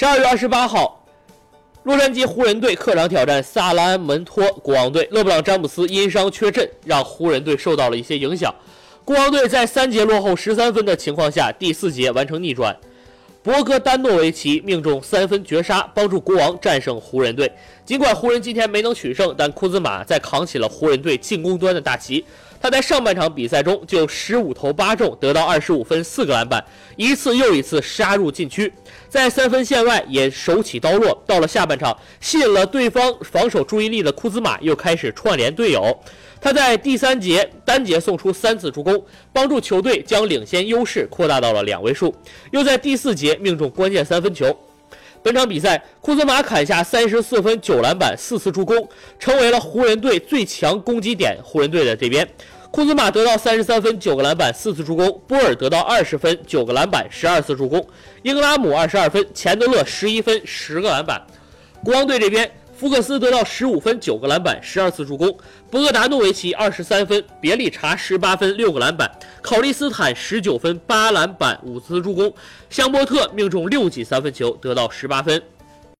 十二月二十八号，洛杉矶湖人队客场挑战萨拉门托国王队，勒布朗詹姆斯因伤缺阵，让湖人队受到了一些影响。国王队在三节落后十三分的情况下，第四节完成逆转。博格丹诺维奇命中三分绝杀，帮助国王战胜湖人队。尽管湖人今天没能取胜，但库兹马在扛起了湖人队进攻端的大旗。他在上半场比赛中就十五投八中，得到二十五分、四个篮板，一次又一次杀入禁区，在三分线外也手起刀落。到了下半场，吸引了对方防守注意力的库兹马又开始串联队友。他在第三节单节送出三次助攻，帮助球队将领先优势扩大到了两位数。又在第四节命中关键三分球。本场比赛，库兹马砍下三十四分、九篮板、四次助攻，成为了湖人队最强攻击点。湖人队的这边，库兹马得到三十三分、九个篮板、四次助攻；波尔得到二十分、九个篮板、十二次助攻；英格拉姆二十二分，钱德勒十一分、十个篮板。国王队这边。福克斯得到十五分、九个篮板、十二次助攻；博格达诺维奇二十三分，别利查十八分、六个篮板；考利斯坦十九分、八篮板、五次助攻；香波特命中六记三分球，得到十八分。